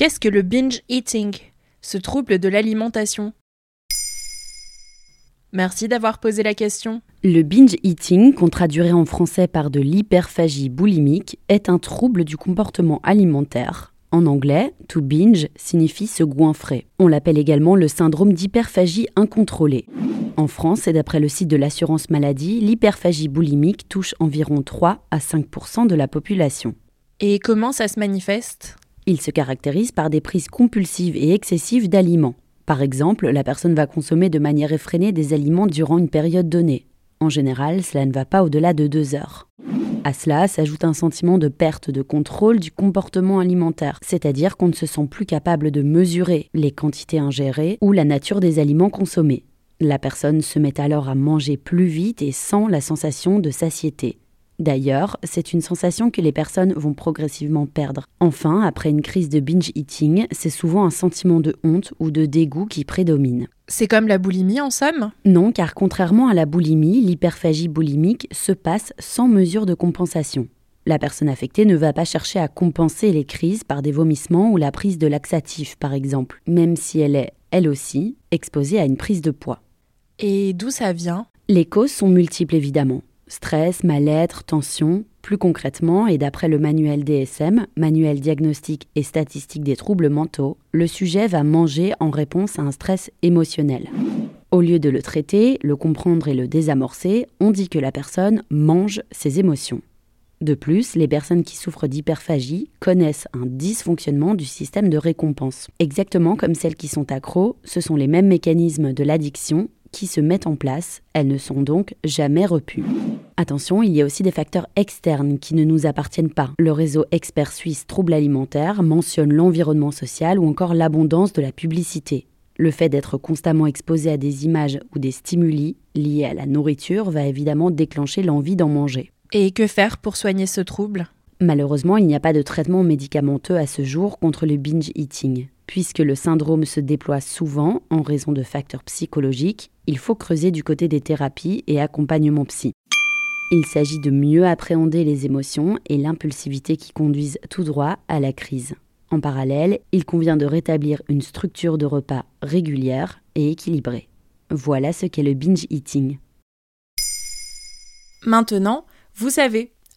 Qu'est-ce que le binge eating, ce trouble de l'alimentation Merci d'avoir posé la question. Le binge eating, qu'on traduirait en français par de l'hyperphagie boulimique, est un trouble du comportement alimentaire. En anglais, to binge signifie se goinfrer. On l'appelle également le syndrome d'hyperphagie incontrôlée. En France, et d'après le site de l'assurance maladie, l'hyperphagie boulimique touche environ 3 à 5% de la population. Et comment ça se manifeste? Il se caractérise par des prises compulsives et excessives d'aliments. Par exemple, la personne va consommer de manière effrénée des aliments durant une période donnée. En général, cela ne va pas au-delà de deux heures. À cela s'ajoute un sentiment de perte de contrôle du comportement alimentaire, c'est-à-dire qu'on ne se sent plus capable de mesurer les quantités ingérées ou la nature des aliments consommés. La personne se met alors à manger plus vite et sans la sensation de satiété. D'ailleurs, c'est une sensation que les personnes vont progressivement perdre. Enfin, après une crise de binge eating, c'est souvent un sentiment de honte ou de dégoût qui prédomine. C'est comme la boulimie en somme? Non, car contrairement à la boulimie, l'hyperphagie boulimique se passe sans mesure de compensation. La personne affectée ne va pas chercher à compenser les crises par des vomissements ou la prise de laxatifs, par exemple, même si elle est, elle aussi, exposée à une prise de poids. Et d'où ça vient? Les causes sont multiples évidemment stress, mal-être, tension. Plus concrètement, et d'après le manuel DSM, manuel diagnostique et statistique des troubles mentaux, le sujet va manger en réponse à un stress émotionnel. Au lieu de le traiter, le comprendre et le désamorcer, on dit que la personne mange ses émotions. De plus, les personnes qui souffrent d'hyperphagie connaissent un dysfonctionnement du système de récompense. Exactement comme celles qui sont accros, ce sont les mêmes mécanismes de l'addiction qui se mettent en place, elles ne sont donc jamais repues. Attention, il y a aussi des facteurs externes qui ne nous appartiennent pas. Le réseau expert suisse troubles alimentaires mentionne l'environnement social ou encore l'abondance de la publicité. Le fait d'être constamment exposé à des images ou des stimuli liés à la nourriture va évidemment déclencher l'envie d'en manger. Et que faire pour soigner ce trouble? Malheureusement, il n'y a pas de traitement médicamenteux à ce jour contre le binge eating. Puisque le syndrome se déploie souvent en raison de facteurs psychologiques, il faut creuser du côté des thérapies et accompagnements psy. Il s'agit de mieux appréhender les émotions et l'impulsivité qui conduisent tout droit à la crise. En parallèle, il convient de rétablir une structure de repas régulière et équilibrée. Voilà ce qu'est le binge eating. Maintenant, vous savez,